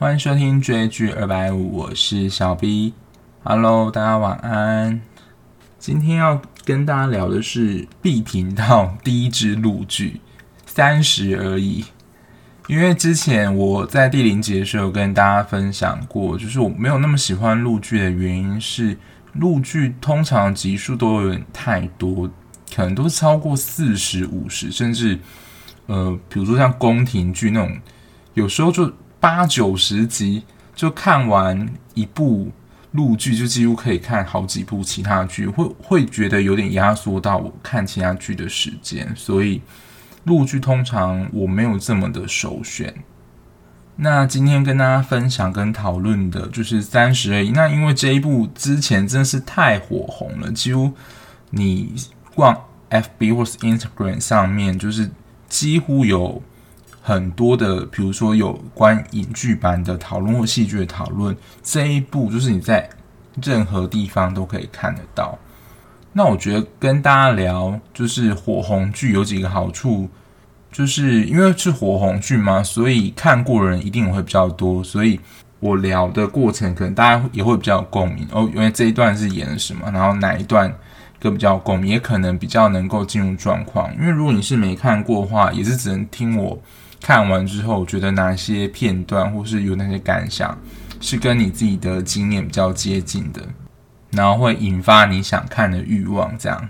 欢迎收听追剧二百五，我是小 B。Hello，大家晚安。今天要跟大家聊的是 B 频道第一支陆剧《三十而已》。因为之前我在第零集的时候跟大家分享过，就是我没有那么喜欢陆剧的原因是，陆剧通常集数都有点太多，可能都超过四十五十，甚至呃，比如说像宫廷剧那种，有时候就八九十集就看完一部。陆剧就几乎可以看好几部其他剧，会会觉得有点压缩到我看其他剧的时间，所以陆剧通常我没有这么的首选。那今天跟大家分享跟讨论的就是《三十而已》，那因为这一部之前真的是太火红了，几乎你逛 FB 或是 Instagram 上面，就是几乎有。很多的，比如说有关影剧版的讨论或戏剧的讨论，这一部就是你在任何地方都可以看得到。那我觉得跟大家聊就是火红剧有几个好处，就是因为是火红剧嘛，所以看过的人一定会比较多，所以我聊的过程可能大家也会比较共鸣哦。因为这一段是演什么，然后哪一段更比较共鸣，也可能比较能够进入状况。因为如果你是没看过的话，也是只能听我。看完之后，觉得哪些片段或是有哪些感想是跟你自己的经验比较接近的，然后会引发你想看的欲望。这样，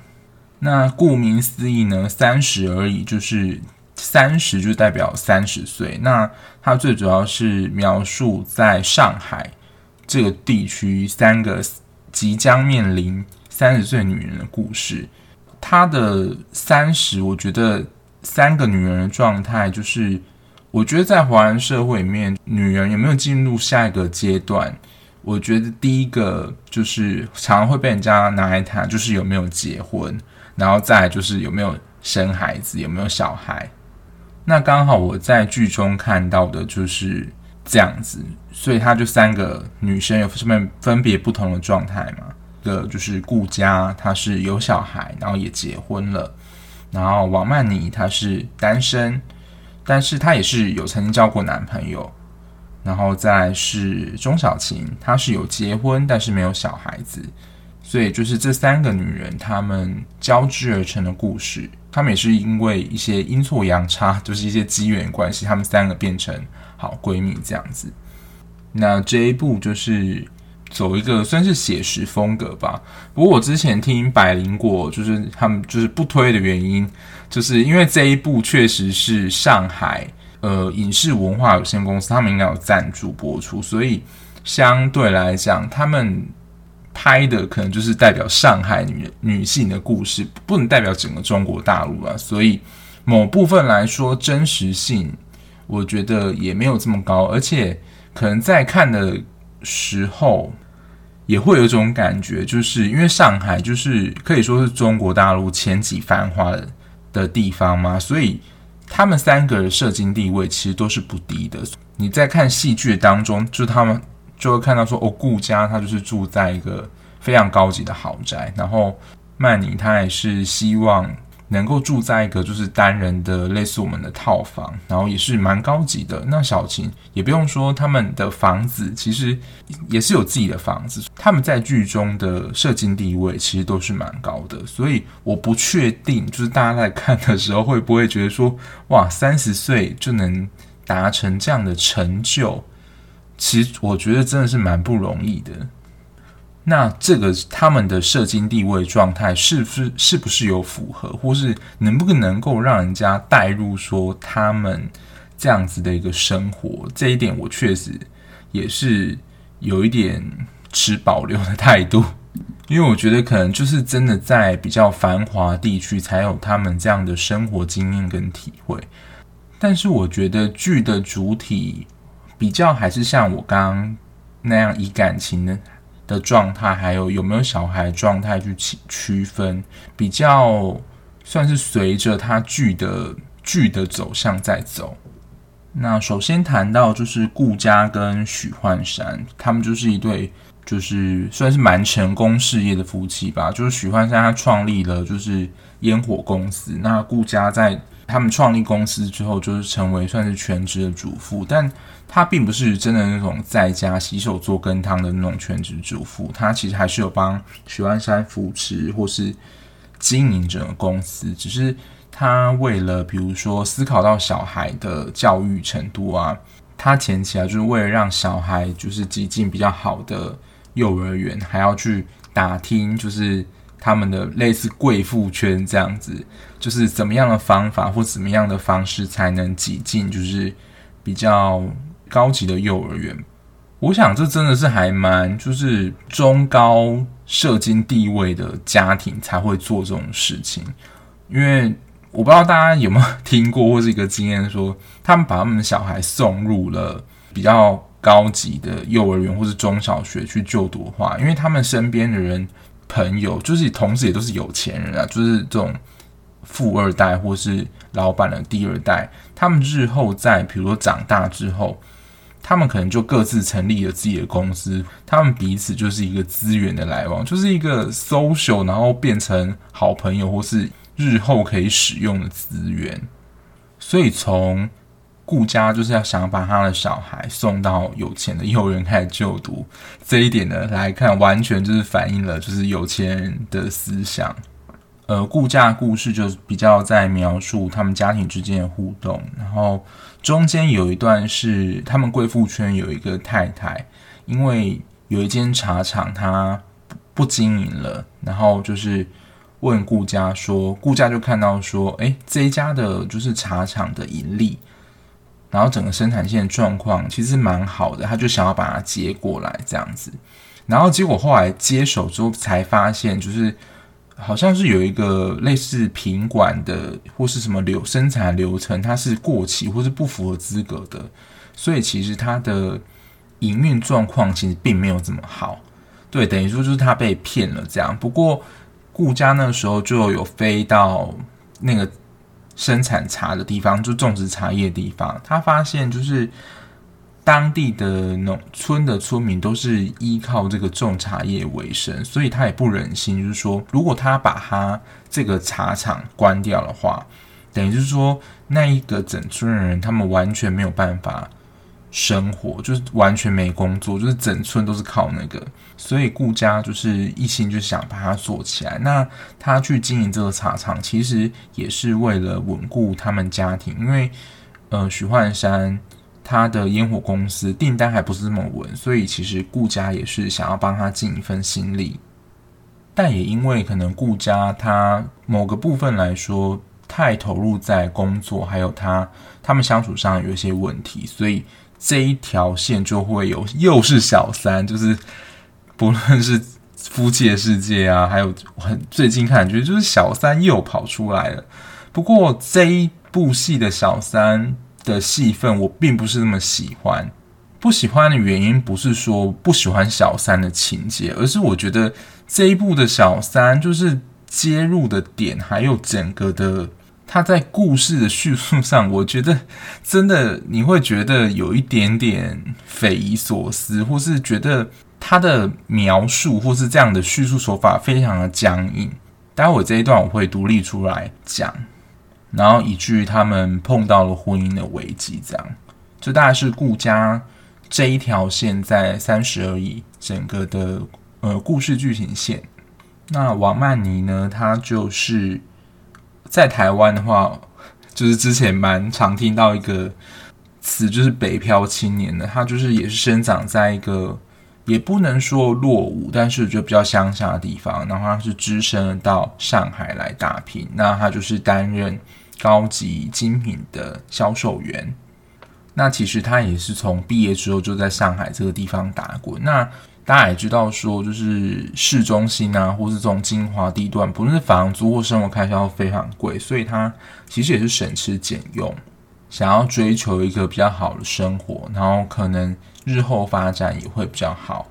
那顾名思义呢，三十而已，就是三十就代表三十岁。那它最主要是描述在上海这个地区三个即将面临三十岁女人的故事。它的三十，我觉得。三个女人的状态，就是我觉得在华人社会里面，女人有没有进入下一个阶段？我觉得第一个就是常常会被人家拿来谈，就是有没有结婚，然后再就是有没有生孩子，有没有小孩。那刚好我在剧中看到的就是这样子，所以他就三个女生有什么分别不同的状态嘛？一个就是顾佳，她是有小孩，然后也结婚了。然后王曼妮她是单身，但是她也是有曾经交过男朋友。然后再是钟晓芹，她是有结婚，但是没有小孩子。所以就是这三个女人，她们交织而成的故事。她们也是因为一些阴错阳差，就是一些机缘关系，她们三个变成好闺蜜这样子。那这一部就是。走一个算是写实风格吧。不过我之前听百灵果，就是他们就是不推的原因，就是因为这一部确实是上海呃影视文化有限公司，他们应该有赞助播出，所以相对来讲，他们拍的可能就是代表上海女女性的故事，不能代表整个中国大陆啊。所以某部分来说，真实性我觉得也没有这么高，而且可能在看的时候。也会有一种感觉，就是因为上海就是可以说是中国大陆前几繁华的的地方嘛，所以他们三个的社经地位其实都是不低的。你在看戏剧当中，就他们就会看到说，哦，顾家他就是住在一个非常高级的豪宅，然后曼妮她也是希望。能够住在一个就是单人的类似我们的套房，然后也是蛮高级的。那小琴也不用说，他们的房子其实也是有自己的房子。他们在剧中的社经地位其实都是蛮高的，所以我不确定，就是大家在看的时候会不会觉得说，哇，三十岁就能达成这样的成就，其实我觉得真的是蛮不容易的。那这个他们的社经地位状态是不是是不是有符合，或是能不能够让人家带入说他们这样子的一个生活？这一点我确实也是有一点持保留的态度，因为我觉得可能就是真的在比较繁华地区才有他们这样的生活经验跟体会。但是我觉得剧的主体比较还是像我刚刚那样以感情的。的状态，还有有没有小孩状态去区分，比较算是随着他剧的剧的走向在走。那首先谈到就是顾佳跟许幻山，他们就是一对，就是算是蛮成功事业的夫妻吧。就是许幻山他创立了就是烟火公司，那顾佳在他们创立公司之后，就是成为算是全职的主妇，但她并不是真的那种在家洗手做羹汤的那种全职主妇，她其实还是有帮许幻山扶持或是经营整个公司，只是她为了比如说思考到小孩的教育程度啊，她前期啊就是为了让小孩就是挤进比较好的幼儿园，还要去打听就是。他们的类似贵妇圈这样子，就是怎么样的方法或怎么样的方式才能挤进，就是比较高级的幼儿园。我想这真的是还蛮就是中高社经地位的家庭才会做这种事情，因为我不知道大家有没有听过或是一个经验，说他们把他们的小孩送入了比较高级的幼儿园或是中小学去就读的话，因为他们身边的人。朋友就是同时也都是有钱人啊，就是这种富二代或是老板的第二代，他们日后在比如说长大之后，他们可能就各自成立了自己的公司，他们彼此就是一个资源的来往，就是一个 social，然后变成好朋友或是日后可以使用的资源，所以从。顾家就是要想把他的小孩送到有钱的幼儿园开始就读，这一点呢来看，完全就是反映了就是有钱人的思想。呃，顾家故事就比较在描述他们家庭之间的互动，然后中间有一段是他们贵妇圈有一个太太，因为有一间茶厂她不经营了，然后就是问顾家说，顾家就看到说，诶，这一家的就是茶厂的盈利。然后整个生产线的状况其实蛮好的，他就想要把它接过来这样子，然后结果后来接手之后才发现，就是好像是有一个类似品管的或是什么流生产流程，它是过期或是不符合资格的，所以其实它的营运状况其实并没有这么好，对，等于说就是他被骗了这样。不过顾家那时候就有飞到那个。生产茶的地方，就种植茶叶的地方，他发现就是当地的农村的村民都是依靠这个种茶叶为生，所以他也不忍心，就是说，如果他把他这个茶厂关掉的话，等于就是说，那一个整村的人，他们完全没有办法。生活就是完全没工作，就是整村都是靠那个，所以顾家就是一心就想把它做起来。那他去经营这个茶厂，其实也是为了稳固他们家庭，因为呃许幻山他的烟火公司订单还不是这么稳，所以其实顾家也是想要帮他尽一份心力。但也因为可能顾家他某个部分来说太投入在工作，还有他他们相处上有一些问题，所以。这一条线就会有，又是小三，就是不论是夫妻的世界啊，还有很最近看，觉得就是小三又跑出来了。不过这一部戏的小三的戏份，我并不是那么喜欢。不喜欢的原因不是说不喜欢小三的情节，而是我觉得这一部的小三就是接入的点，还有整个的。他在故事的叙述上，我觉得真的你会觉得有一点点匪夷所思，或是觉得他的描述或是这样的叙述手法非常的僵硬。待会这一段我会独立出来讲，然后以至于他们碰到了婚姻的危机，这样就大概是顾家这一条线在三十而已整个的呃故事剧情线。那王曼妮呢，她就是。在台湾的话，就是之前蛮常听到一个词，就是北漂青年的，他就是也是生长在一个也不能说落伍，但是就比较乡下的地方，然后他是只身到上海来打拼，那他就是担任高级精品的销售员。那其实他也是从毕业之后就在上海这个地方打滚。那大家也知道，说就是市中心啊，或是这种精华地段，不论是房租或生活开销都非常贵，所以他其实也是省吃俭用，想要追求一个比较好的生活，然后可能日后发展也会比较好。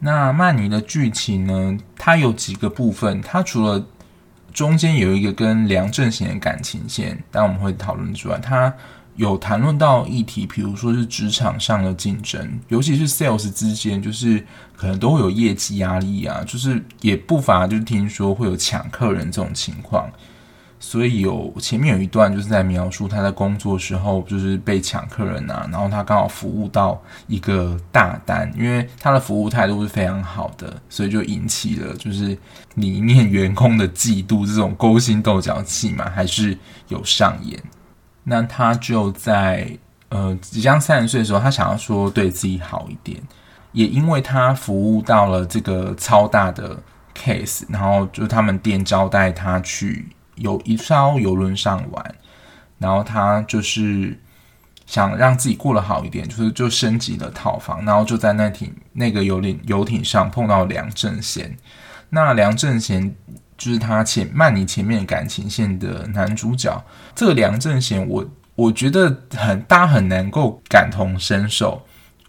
那曼妮的剧情呢，它有几个部分，它除了中间有一个跟梁正贤的感情线，但我们会讨论之外，它。有谈论到议题，比如说是职场上的竞争，尤其是 sales 之间，就是可能都会有业绩压力啊，就是也不乏就是听说会有抢客人这种情况。所以有前面有一段就是在描述他在工作时候就是被抢客人啊，然后他刚好服务到一个大单，因为他的服务态度是非常好的，所以就引起了就是里面员工的嫉妒，这种勾心斗角戏嘛，还是有上演。那他就在呃即将三十岁的时候，他想要说对自己好一点，也因为他服务到了这个超大的 case，然后就他们店招待他去。有一艘游轮上玩，然后他就是想让自己过得好一点，就是就升级了套房，然后就在那艇那个游轮游艇上碰到梁正贤。那梁正贤就是他前曼妮前面感情线的男主角。这个梁正贤，我我觉得很大家很能够感同身受。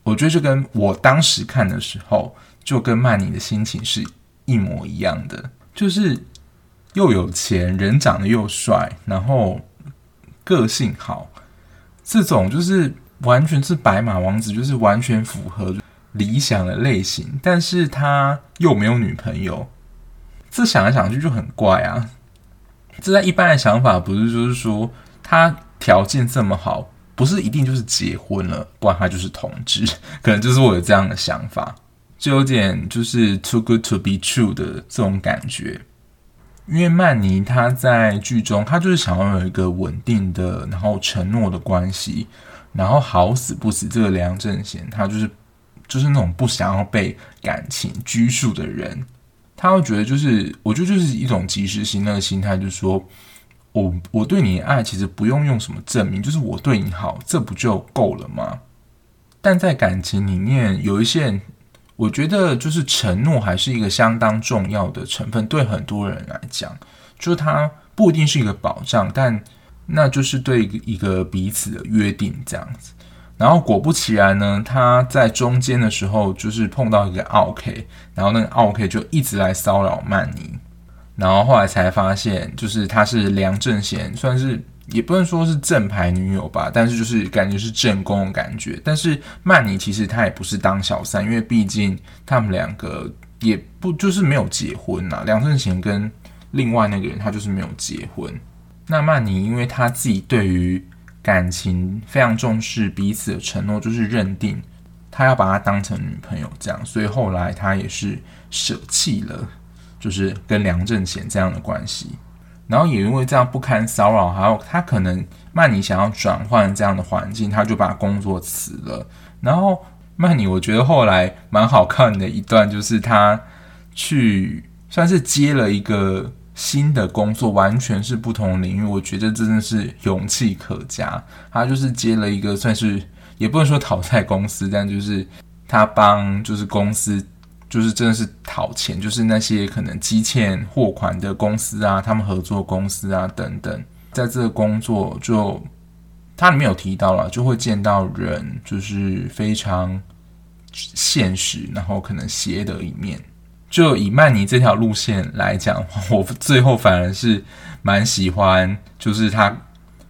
我觉得就跟我当时看的时候，就跟曼妮的心情是一模一样的，就是。又有钱，人长得又帅，然后个性好，这种就是完全是白马王子，就是完全符合理想的类型。但是他又没有女朋友，这想来想去就很怪啊！这在一般的想法不是就是说他条件这么好，不是一定就是结婚了，不然他就是同志，可能就是我有这样的想法，就有点就是 too good to be true 的这种感觉。因为曼妮她在剧中，她就是想要有一个稳定的，然后承诺的关系，然后好死不死，这个梁正贤他就是就是那种不想要被感情拘束的人，他会觉得就是，我觉得就是一种及时行乐的心态，就是说我我对你的爱其实不用用什么证明，就是我对你好，这不就够了吗？但在感情里面有一些人。我觉得就是承诺还是一个相当重要的成分，对很多人来讲，就是它不一定是一个保障，但那就是对一个彼此的约定这样子。然后果不其然呢，他在中间的时候就是碰到一个奥 K，然后那个奥 K 就一直来骚扰曼妮，然后后来才发现，就是他是梁正贤，算是。也不能说是正牌女友吧，但是就是感觉是正宫的感觉。但是曼妮其实她也不是当小三，因为毕竟他们两个也不就是没有结婚呐。梁正贤跟另外那个人他就是没有结婚。那曼妮因为她自己对于感情非常重视彼此的承诺，就是认定他要把她当成女朋友这样，所以后来他也是舍弃了，就是跟梁正贤这样的关系。然后也因为这样不堪骚扰，还有他可能曼妮想要转换这样的环境，他就把工作辞了。然后曼妮，我觉得后来蛮好看的一段，就是他去算是接了一个新的工作，完全是不同领域。我觉得真的是勇气可嘉。他就是接了一个算是也不能说讨债公司，但就是他帮就是公司。就是真的是讨钱，就是那些可能积欠货款的公司啊，他们合作公司啊等等，在这个工作就他里面有提到了，就会见到人，就是非常现实，然后可能邪的一面。就以曼妮这条路线来讲，我最后反而是蛮喜欢，就是他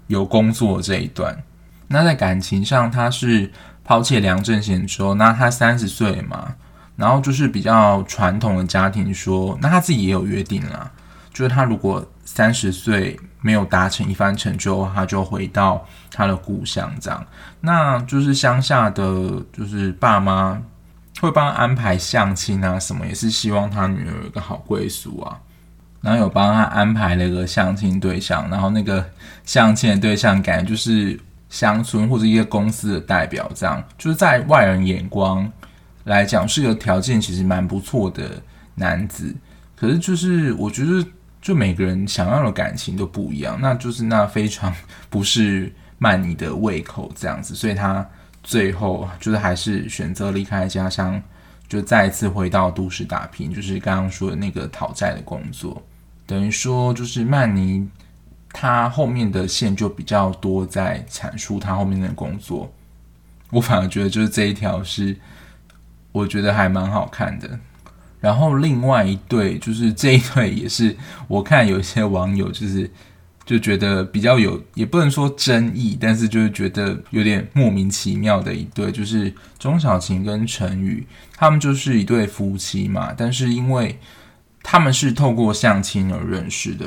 有工作这一段。那在感情上，他是抛弃梁正贤之后，那他三十岁嘛。然后就是比较传统的家庭说，那他自己也有约定啦，就是他如果三十岁没有达成一番成就，他就回到他的故乡这样。那就是乡下的，就是爸妈会帮他安排相亲啊什么，也是希望他女儿有一个好归宿啊。然后有帮他安排了一个相亲对象，然后那个相亲的对象感觉就是乡村或者一个公司的代表这样，就是在外人眼光。来讲是个条件其实蛮不错的男子，可是就是我觉得就每个人想要的感情都不一样，那就是那非常不是曼妮的胃口这样子，所以他最后就是还是选择离开家乡，就再一次回到都市打拼，就是刚刚说的那个讨债的工作，等于说就是曼尼他后面的线就比较多在阐述他后面的工作，我反而觉得就是这一条是。我觉得还蛮好看的，然后另外一对就是这一对也是我看有一些网友就是就觉得比较有，也不能说争议，但是就是觉得有点莫名其妙的一对，就是钟小芹跟陈宇，他们就是一对夫妻嘛，但是因为他们是透过相亲而认识的，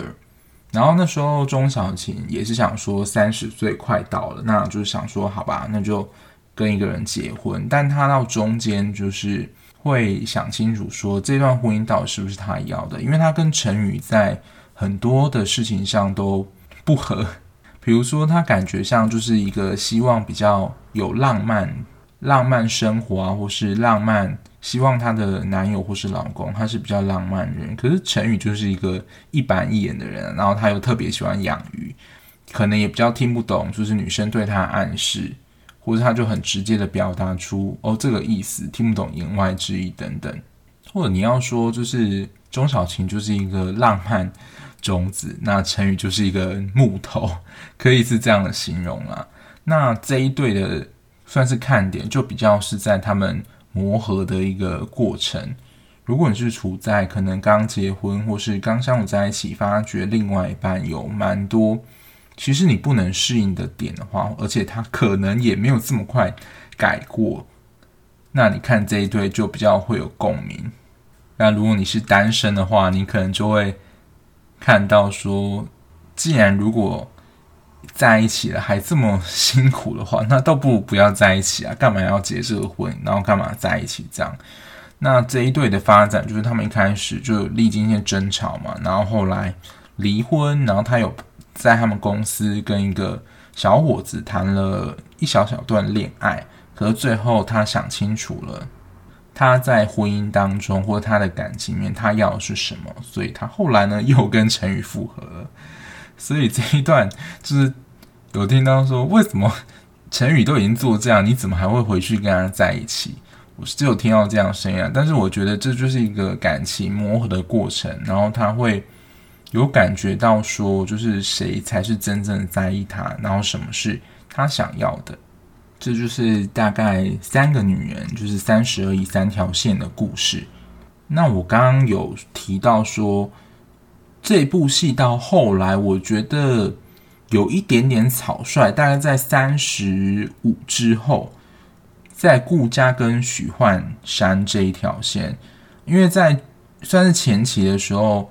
然后那时候钟小琴也是想说三十岁快到了，那就是想说好吧，那就跟一个人结婚。但他到中间就是会想清楚说这段婚姻到底是不是他要的，因为他跟陈宇在很多的事情上都不合。比如说他感觉像就是一个希望比较有浪漫、浪漫生活啊，或是浪漫。希望她的男友或是老公，他是比较浪漫人。可是陈宇就是一个一板一眼的人，然后他又特别喜欢养鱼，可能也比较听不懂，就是女生对他暗示，或者他就很直接的表达出哦这个意思，听不懂言外之意等等。或者你要说就是钟小晴就是一个浪漫种子，那成语就是一个木头，可以是这样的形容啦。那这一对的算是看点，就比较是在他们。磨合的一个过程。如果你是处在可能刚结婚或是刚相处在一起，发觉另外一半有蛮多其实你不能适应的点的话，而且他可能也没有这么快改过，那你看这一对就比较会有共鸣。那如果你是单身的话，你可能就会看到说，既然如果在一起了还这么辛苦的话，那倒不如不要在一起啊！干嘛要结这个婚？然后干嘛在一起这样？那这一对的发展就是他们一开始就历经一些争吵嘛，然后后来离婚，然后他有在他们公司跟一个小伙子谈了一小小段恋爱，可是最后他想清楚了，他在婚姻当中或他的感情里面他要的是什么，所以他后来呢又跟陈宇复合了。所以这一段就是有听到说，为什么陈宇都已经做这样，你怎么还会回去跟他在一起？我是只有听到这样声音啊，但是我觉得这就是一个感情磨合的过程，然后他会有感觉到说，就是谁才是真正在意他，然后什么是他想要的。这就是大概三个女人，就是三十而已三条线的故事。那我刚刚有提到说。这部戏到后来，我觉得有一点点草率。大概在三十五之后，在顾佳跟许幻山这一条线，因为在算是前期的时候。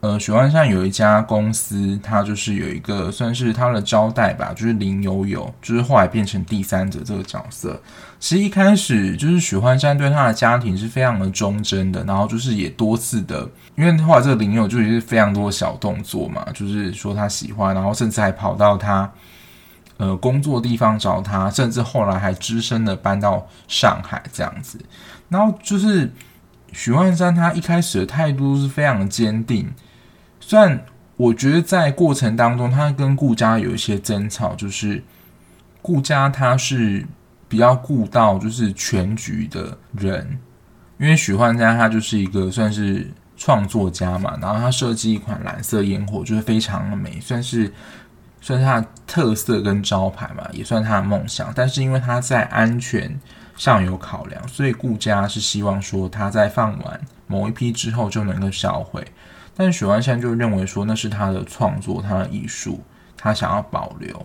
呃，许幻山有一家公司，他就是有一个算是他的招待吧，就是林有有，就是后来变成第三者这个角色。其实一开始就是许幻山对他的家庭是非常的忠贞的，然后就是也多次的，因为后来这个林有就是非常多小动作嘛，就是说他喜欢，然后甚至还跑到他呃工作地方找他，甚至后来还只身的搬到上海这样子。然后就是许幻山他一开始的态度是非常的坚定。虽然我觉得在过程当中，他跟顾家有一些争吵，就是顾家他是比较顾到就是全局的人，因为许幻家他就是一个算是创作家嘛，然后他设计一款蓝色烟火，就是非常的美，算是算是他的特色跟招牌嘛，也算他的梦想。但是因为他在安全上有考量，所以顾家是希望说他在放完某一批之后就能够销毁。但许幻山就认为说那是他的创作，他的艺术，他想要保留。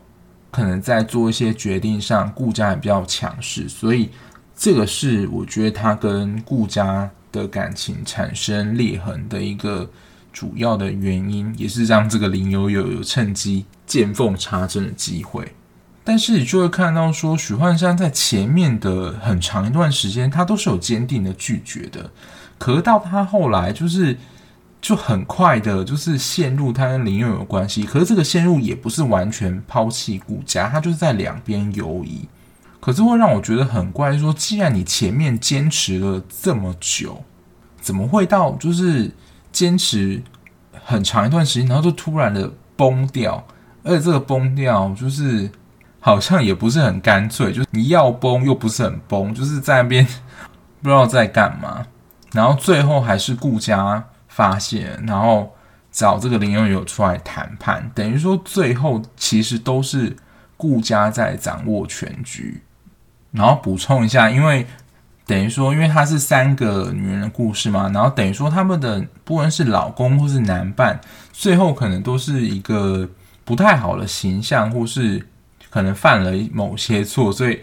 可能在做一些决定上，顾家也比较强势，所以这个是我觉得他跟顾家的感情产生裂痕的一个主要的原因，也是让这个林有有有趁机见缝插针的机会。但是你就会看到说，许幻山在前面的很长一段时间，他都是有坚定的拒绝的，可是到他后来就是。就很快的，就是陷入他跟林有有关系。可是这个陷入也不是完全抛弃顾家，他就是在两边游移。可是会让我觉得很怪，说既然你前面坚持了这么久，怎么会到就是坚持很长一段时间，然后就突然的崩掉？而且这个崩掉，就是好像也不是很干脆，就是你要崩又不是很崩，就是在那边不知道在干嘛。然后最后还是顾家。发现，然后找这个林有有出来谈判，等于说最后其实都是顾家在掌握全局。然后补充一下，因为等于说，因为它是三个女人的故事嘛，然后等于说他们的不论是老公或是男伴，最后可能都是一个不太好的形象，或是可能犯了某些错，所以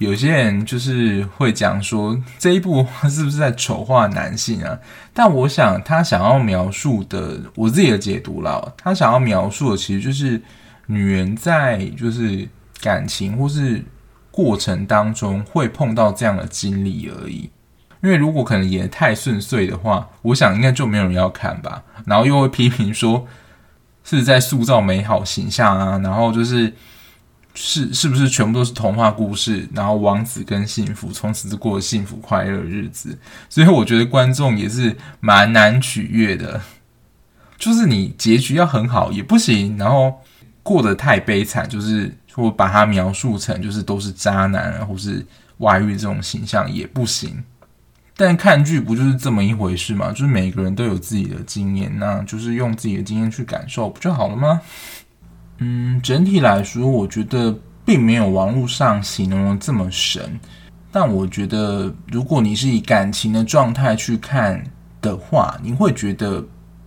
有些人就是会讲说这一部 是不是在丑化男性啊？但我想他想要描述的，我自己的解读啦，他想要描述的其实就是女人在就是感情或是过程当中会碰到这样的经历而已。因为如果可能演得太顺遂的话，我想应该就没有人要看吧。然后又会批评说是在塑造美好形象啊，然后就是。是是不是全部都是童话故事？然后王子跟幸福从此就过幸福快乐的日子，所以我觉得观众也是蛮难取悦的。就是你结局要很好也不行，然后过得太悲惨，就是说把它描述成就是都是渣男啊，或是外遇这种形象也不行。但看剧不就是这么一回事吗？就是每个人都有自己的经验，那就是用自己的经验去感受不就好了吗？嗯，整体来说，我觉得并没有网络上形容的这么神。但我觉得，如果你是以感情的状态去看的话，你会觉得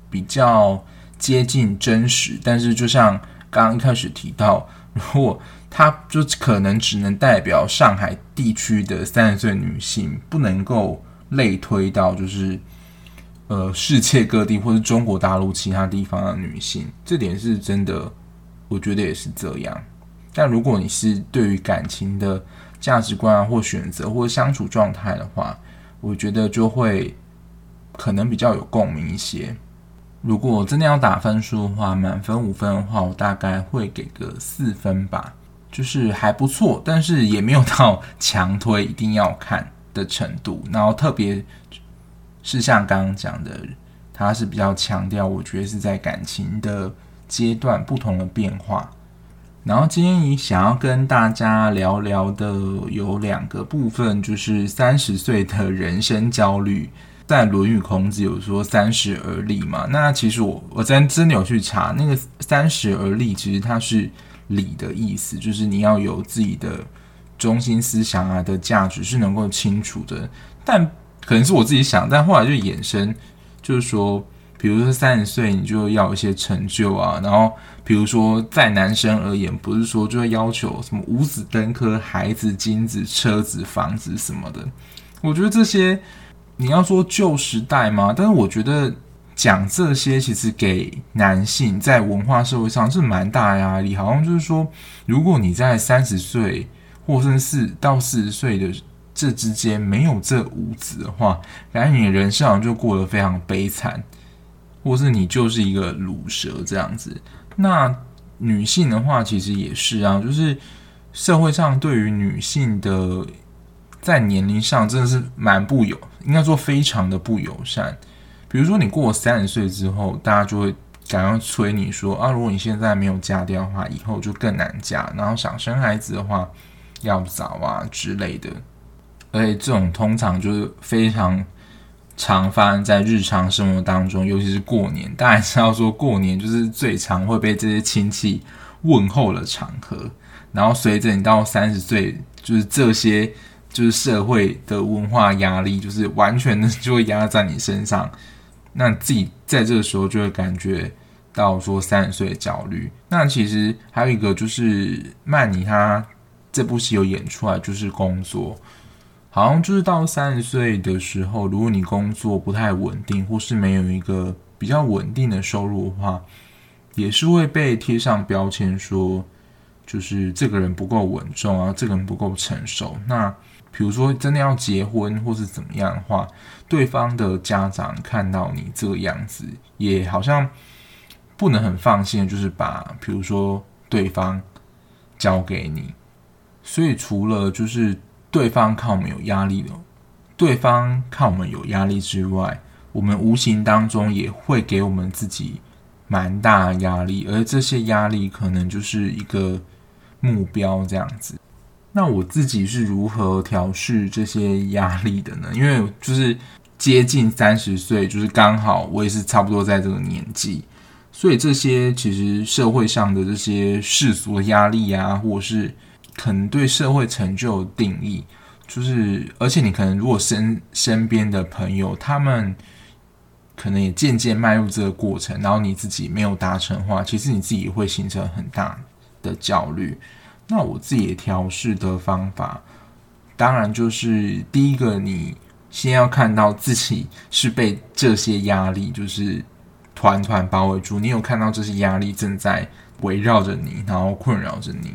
比较接近真实。但是，就像刚刚一开始提到，如果它就可能只能代表上海地区的三十岁女性，不能够类推到就是呃世界各地或是中国大陆其他地方的女性，这点是真的。我觉得也是这样，但如果你是对于感情的价值观啊，或选择，或相处状态的话，我觉得就会可能比较有共鸣一些。如果真的要打分数的话，满分五分的话，我大概会给个四分吧，就是还不错，但是也没有到 强推一定要看的程度。然后特别是像刚刚讲的，他是比较强调，我觉得是在感情的。阶段不同的变化，然后今天你想要跟大家聊聊的有两个部分，就是三十岁的人生焦虑。在《论语》孔子有说“三十而立”嘛，那其实我我真真的有去查，那个“三十而立”其实它是“理”的意思，就是你要有自己的中心思想啊的价值是能够清楚的。但可能是我自己想，但后来就衍生，就是说。比如说三十岁，你就要一些成就啊。然后，比如说在男生而言，不是说就会要求什么五子登科、孩子、金子、车子、房子什么的。我觉得这些你要说旧时代吗？但是我觉得讲这些其实给男性在文化社会上是蛮大压力。好像就是说，如果你在三十岁或甚至四到四十岁的这之间没有这五子的话，感觉你的人生好像就过得非常悲惨。或是你就是一个乳蛇这样子，那女性的话其实也是啊，就是社会上对于女性的在年龄上真的是蛮不友，应该说非常的不友善。比如说你过三十岁之后，大家就会赶快催你说啊，如果你现在没有嫁掉的话，以后就更难嫁，然后想生孩子的话要早啊之类的。而且这种通常就是非常。常发生在日常生活当中，尤其是过年，大家知道说过年就是最常会被这些亲戚问候的场合。然后随着你到三十岁，就是这些就是社会的文化压力，就是完全的就会压在你身上。那自己在这个时候就会感觉到说三十岁的焦虑。那其实还有一个就是曼尼他这部戏有演出来，就是工作。好像就是到三十岁的时候，如果你工作不太稳定，或是没有一个比较稳定的收入的话，也是会被贴上标签，说就是这个人不够稳重啊，这个人不够成熟。那比如说真的要结婚或是怎么样的话，对方的家长看到你这个样子，也好像不能很放心，就是把比如说对方交给你。所以除了就是。对方看我们有压力的，对方看我们有压力之外，我们无形当中也会给我们自己蛮大压力，而这些压力可能就是一个目标这样子。那我自己是如何调试这些压力的呢？因为就是接近三十岁，就是刚好我也是差不多在这个年纪，所以这些其实社会上的这些世俗的压力啊，或是。可能对社会成就定义，就是而且你可能如果身身边的朋友，他们可能也渐渐迈入这个过程，然后你自己没有达成的话，其实你自己会形成很大的焦虑。那我自己也调试的方法，当然就是第一个，你先要看到自己是被这些压力就是团团包围住，你有看到这些压力正在围绕着你，然后困扰着你。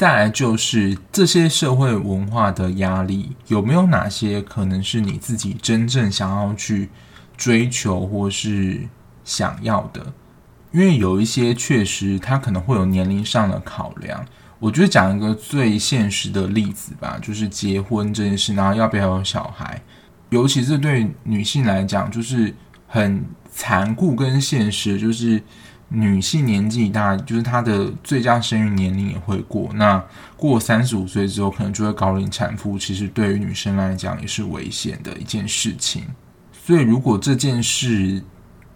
再来就是这些社会文化的压力，有没有哪些可能是你自己真正想要去追求或是想要的？因为有一些确实它可能会有年龄上的考量。我觉得讲一个最现实的例子吧，就是结婚这件事，然后要不要有小孩，尤其是对女性来讲，就是很残酷跟现实，就是。女性年纪大，就是她的最佳生育年龄也会过。那过三十五岁之后，可能就会高龄产妇。其实对于女生来讲，也是危险的一件事情。所以，如果这件事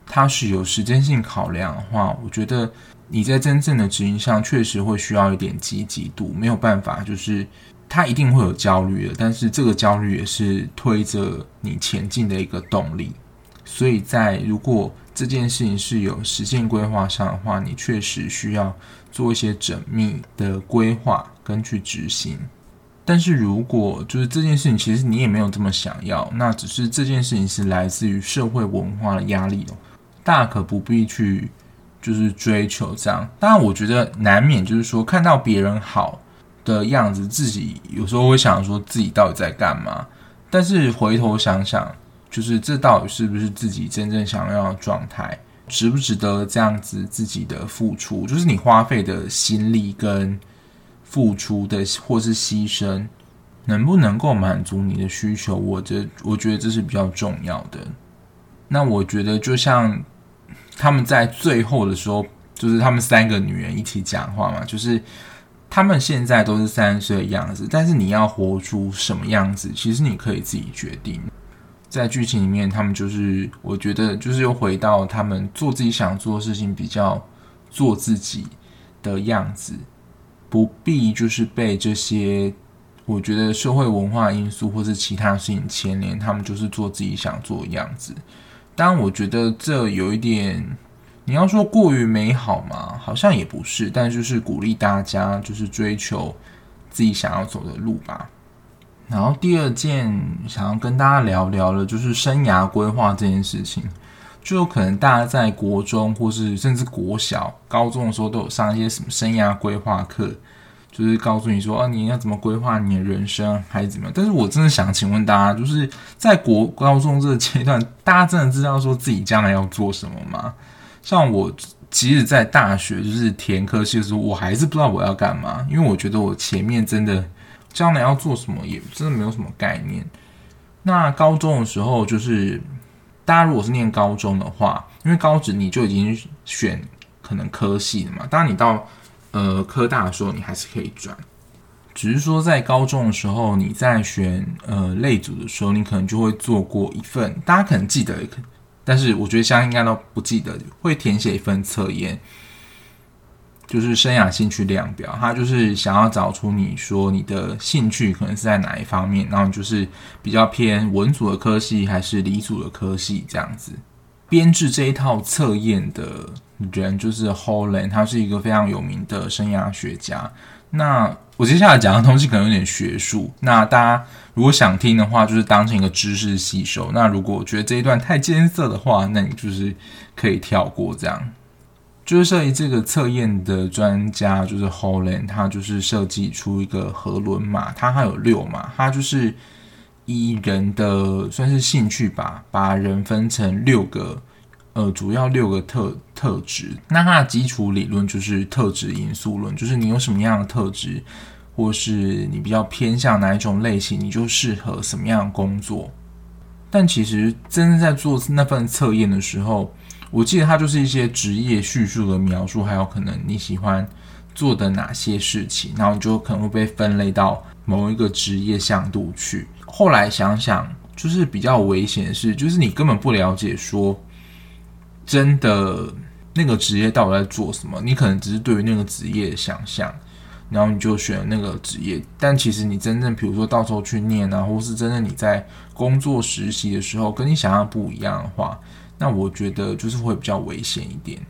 它是有时间性考量的话，我觉得你在真正的执行上确实会需要一点积极度。没有办法，就是他一定会有焦虑的，但是这个焦虑也是推着你前进的一个动力。所以在如果这件事情是有时间规划上的话，你确实需要做一些缜密的规划跟去执行。但是如果就是这件事情其实你也没有这么想要，那只是这件事情是来自于社会文化的压力哦，大可不必去就是追求这样。当然，我觉得难免就是说看到别人好的样子，自己有时候会想说自己到底在干嘛。但是回头想想。就是这到底是不是自己真正想要的状态，值不值得这样子自己的付出？就是你花费的心力跟付出的或是牺牲，能不能够满足你的需求？我这我觉得这是比较重要的。那我觉得就像他们在最后的时候，就是他们三个女人一起讲话嘛，就是他们现在都是三十岁的样子，但是你要活出什么样子，其实你可以自己决定。在剧情里面，他们就是我觉得就是又回到他们做自己想做的事情，比较做自己的样子，不必就是被这些我觉得社会文化因素或是其他事情牵连，他们就是做自己想做的样子。当然，我觉得这有一点，你要说过于美好嘛，好像也不是，但就是鼓励大家就是追求自己想要走的路吧。然后第二件想要跟大家聊聊的，就是生涯规划这件事情。就有可能大家在国中或是甚至国小、高中的时候都有上一些什么生涯规划课，就是告诉你说，啊，你要怎么规划你的人生，还是怎么样？但是我真的想请问大家，就是在国高中这个阶段，大家真的知道说自己将来要做什么吗？像我，即使在大学就是填科系的时候，我还是不知道我要干嘛，因为我觉得我前面真的。将来要做什么也真的没有什么概念。那高中的时候，就是大家如果是念高中的话，因为高职你就已经选可能科系了嘛。当然你到呃科大的时候，你还是可以转。只是说在高中的时候，你在选呃类组的时候，你可能就会做过一份，大家可能记得，但是我觉得现在应该都不记得，会填写一份测验。就是生涯兴趣量表，他就是想要找出你说你的兴趣可能是在哪一方面，然后就是比较偏文组的科系还是理组的科系这样子。编制这一套测验的人就是 Holland，他是一个非常有名的生涯学家。那我接下来讲的东西可能有点学术，那大家如果想听的话，就是当成一个知识吸收。那如果觉得这一段太艰涩的话，那你就是可以跳过这样。就是设计这个测验的专家就是 Holland，他就是设计出一个和伦码，它还有六码，它就是以人的算是兴趣吧，把人分成六个，呃，主要六个特特质。那它的基础理论就是特质因素论，就是你有什么样的特质，或是你比较偏向哪一种类型，你就适合什么样的工作。但其实真正在做那份测验的时候，我记得它就是一些职业叙述的描述，还有可能你喜欢做的哪些事情，然后你就可能会被分类到某一个职业向度去。后来想想，就是比较危险的是，就是你根本不了解说真的那个职业到底在做什么，你可能只是对于那个职业的想象，然后你就选那个职业，但其实你真正比如说到时候去念啊，或是真正你在工作实习的时候，跟你想象不一样的话。那我觉得就是会比较危险一点，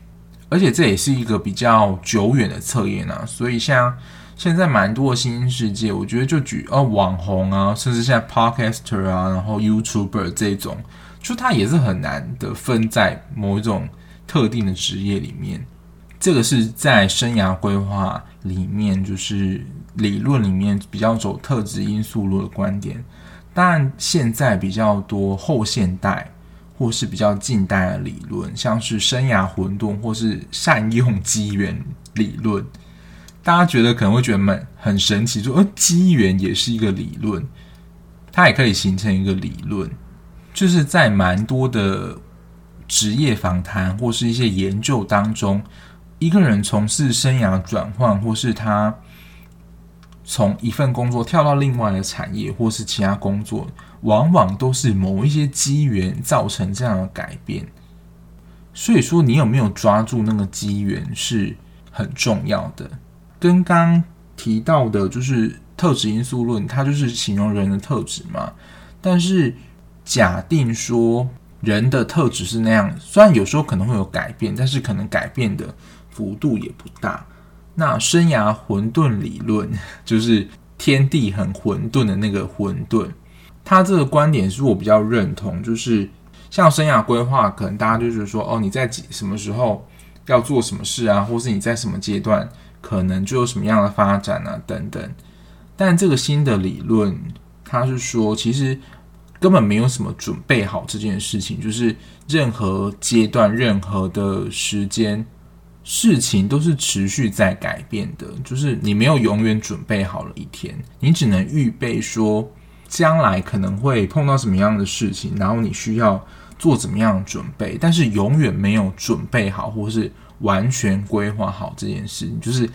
而且这也是一个比较久远的测验啊，所以像现在蛮多的新世界，我觉得就举哦网红啊，甚至现在 Podcaster 啊，然后 YouTuber 这种，就它也是很难的分在某一种特定的职业里面。这个是在生涯规划里面，就是理论里面比较走特质因素论的观点。当然，现在比较多后现代或是比较近代的理论，像是生涯混沌或是善用机缘理论。大家觉得可能会觉得蛮很神奇，说呃，机缘也是一个理论，它也可以形成一个理论，就是在蛮多的职业访谈或是一些研究当中，一个人从事生涯转换，或是他从一份工作跳到另外的产业，或是其他工作，往往都是某一些机缘造成这样的改变。所以说，你有没有抓住那个机缘是很重要的。跟刚提到的，就是特质因素论，它就是形容人的特质嘛。但是假定说人的特质是那样，虽然有时候可能会有改变，但是可能改变的幅度也不大。那生涯混沌理论 就是天地很混沌的那个混沌，他这个观点是我比较认同。就是像生涯规划，可能大家就是说，哦，你在几什么时候要做什么事啊，或是你在什么阶段。可能就有什么样的发展啊，等等。但这个新的理论，它是说，其实根本没有什么准备好这件事情，就是任何阶段、任何的时间，事情都是持续在改变的。就是你没有永远准备好了一天，你只能预备说将来可能会碰到什么样的事情，然后你需要做怎么样的准备，但是永远没有准备好，或是。完全规划好这件事情，就是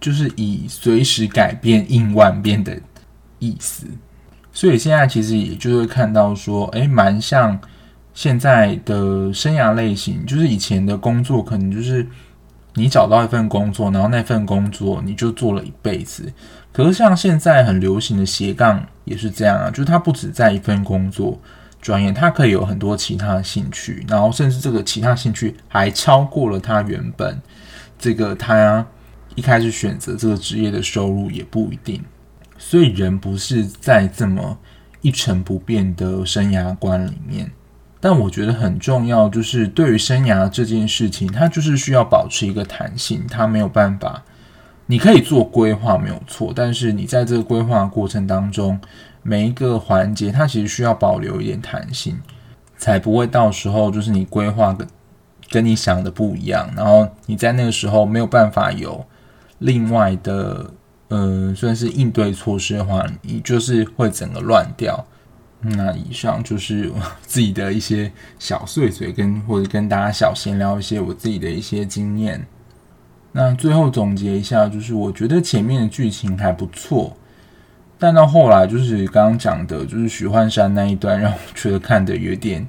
就是以随时改变应万变的意思。所以现在其实也就会看到说，诶，蛮像现在的生涯类型，就是以前的工作可能就是你找到一份工作，然后那份工作你就做了一辈子。可是像现在很流行的斜杠也是这样啊，就是他不止在一份工作。专业，他可以有很多其他兴趣，然后甚至这个其他兴趣还超过了他原本这个他一开始选择这个职业的收入也不一定。所以人不是在这么一成不变的生涯观里面，但我觉得很重要，就是对于生涯这件事情，它就是需要保持一个弹性，它没有办法，你可以做规划没有错，但是你在这个规划过程当中。每一个环节，它其实需要保留一点弹性，才不会到时候就是你规划跟跟你想的不一样，然后你在那个时候没有办法有另外的呃，算是应对措施的话，你就是会整个乱掉。那以上就是我 自己的一些小碎碎，跟或者跟大家小闲聊一些我自己的一些经验。那最后总结一下，就是我觉得前面的剧情还不错。但到后来，就是刚刚讲的，就是许幻山那一段，让我觉得看的有点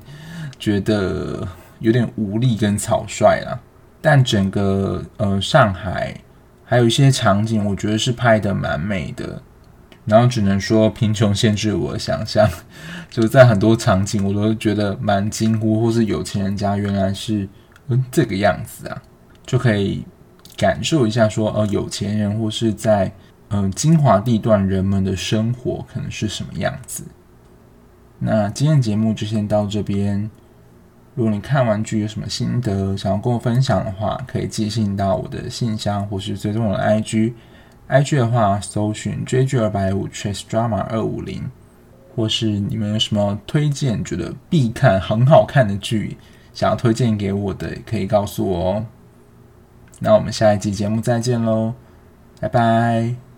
觉得有点无力跟草率啦。但整个呃上海还有一些场景，我觉得是拍的蛮美的。然后只能说贫穷限制我的想象，就在很多场景我都觉得蛮惊呼，或是有钱人家原来是嗯这个样子啊，就可以感受一下说，呃有钱人或是在。嗯，精华地段人们的生活可能是什么样子？那今天节目就先到这边。如果你看完剧有什么心得，想要跟我分享的话，可以寄信到我的信箱，或是追踪我的 IG。IG 的话，搜寻追剧二百五 Chase Drama 二五零，或是你们有什么推荐觉得必看很好看的剧，想要推荐给我的，可以告诉我哦。那我们下一集节目再见喽，拜拜。